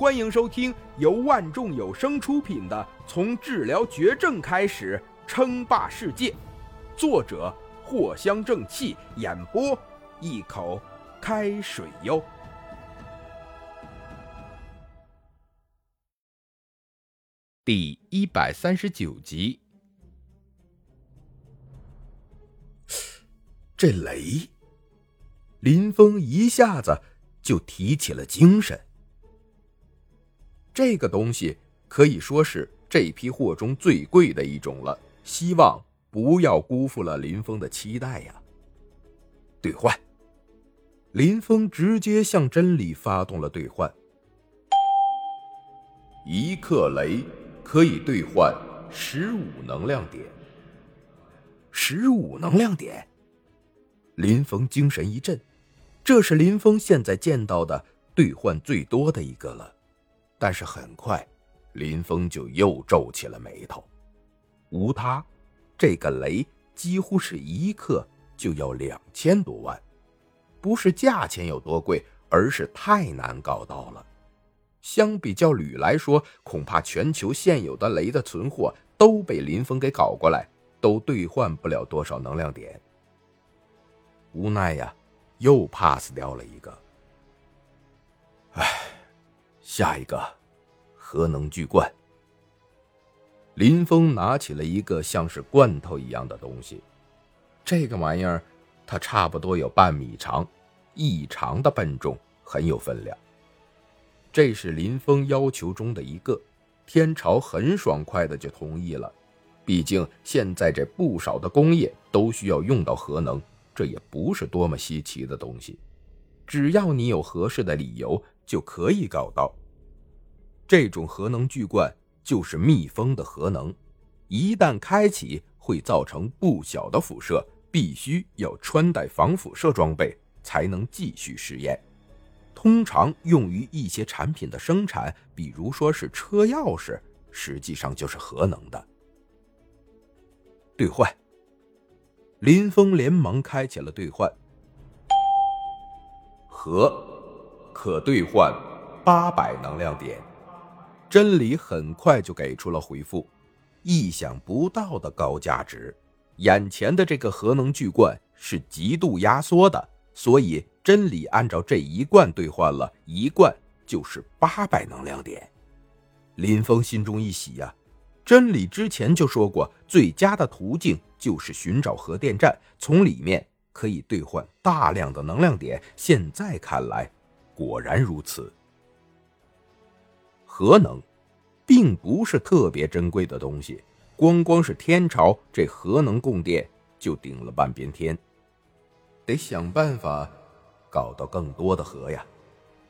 欢迎收听由万众有声出品的《从治疗绝症开始称霸世界》，作者藿香正气，演播一口开水哟。第一百三十九集，这雷，林峰一下子就提起了精神。这个东西可以说是这批货中最贵的一种了，希望不要辜负了林峰的期待呀！兑换，林峰直接向真理发动了兑换，一克雷可以兑换十五能量点。十五能量点，林峰精神一振，这是林峰现在见到的兑换最多的一个了。但是很快，林峰就又皱起了眉头。无他，这个雷几乎是一克就要两千多万，不是价钱有多贵，而是太难搞到了。相比较铝来说，恐怕全球现有的雷的存货都被林峰给搞过来，都兑换不了多少能量点。无奈呀，又 pass 掉了一个。下一个，核能巨罐。林峰拿起了一个像是罐头一样的东西，这个玩意儿，它差不多有半米长，异常的笨重，很有分量。这是林峰要求中的一个，天朝很爽快的就同意了。毕竟现在这不少的工业都需要用到核能，这也不是多么稀奇的东西，只要你有合适的理由，就可以搞到。这种核能巨罐就是密封的核能，一旦开启会造成不小的辐射，必须要穿戴防辐射装备才能继续实验。通常用于一些产品的生产，比如说是车钥匙，实际上就是核能的。兑换，林峰连忙开启了兑换，核可兑换八百能量点。真理很快就给出了回复，意想不到的高价值。眼前的这个核能巨罐是极度压缩的，所以真理按照这一罐兑换了一罐就是八百能量点。林峰心中一喜呀，真理之前就说过，最佳的途径就是寻找核电站，从里面可以兑换大量的能量点。现在看来，果然如此。核能，并不是特别珍贵的东西，光光是天朝这核能供电就顶了半边天，得想办法搞到更多的核呀。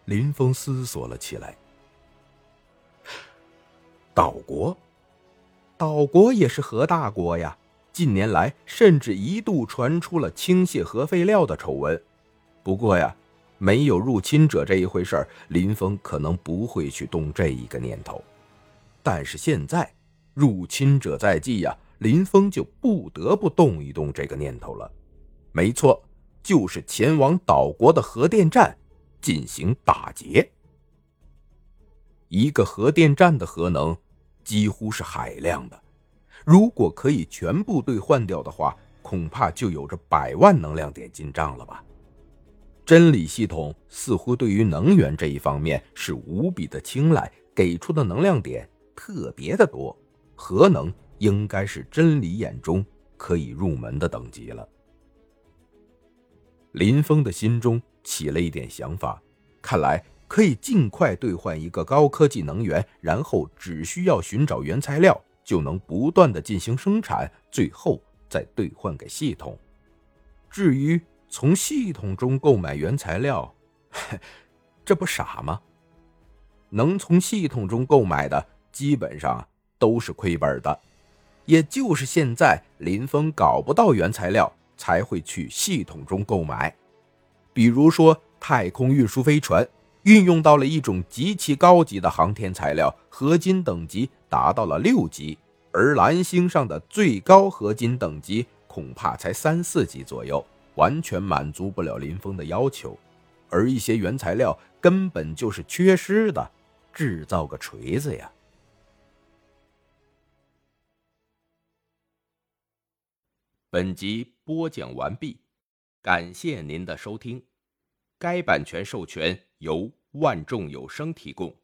林峰思索了起来。岛国，岛国也是核大国呀，近年来甚至一度传出了倾泻核废料的丑闻。不过呀。没有入侵者这一回事儿，林峰可能不会去动这一个念头。但是现在入侵者在即呀，林峰就不得不动一动这个念头了。没错，就是前往岛国的核电站进行打劫。一个核电站的核能几乎是海量的，如果可以全部兑换掉的话，恐怕就有着百万能量点进账了吧。真理系统似乎对于能源这一方面是无比的青睐，给出的能量点特别的多。核能应该是真理眼中可以入门的等级了。林峰的心中起了一点想法，看来可以尽快兑换一个高科技能源，然后只需要寻找原材料，就能不断的进行生产，最后再兑换给系统。至于……从系统中购买原材料，这不傻吗？能从系统中购买的，基本上都是亏本的。也就是现在林峰搞不到原材料，才会去系统中购买。比如说，太空运输飞船运用到了一种极其高级的航天材料，合金等级达到了六级，而蓝星上的最高合金等级恐怕才三四级左右。完全满足不了林峰的要求，而一些原材料根本就是缺失的，制造个锤子呀？本集播讲完毕，感谢您的收听。该版权授权由万众有声提供。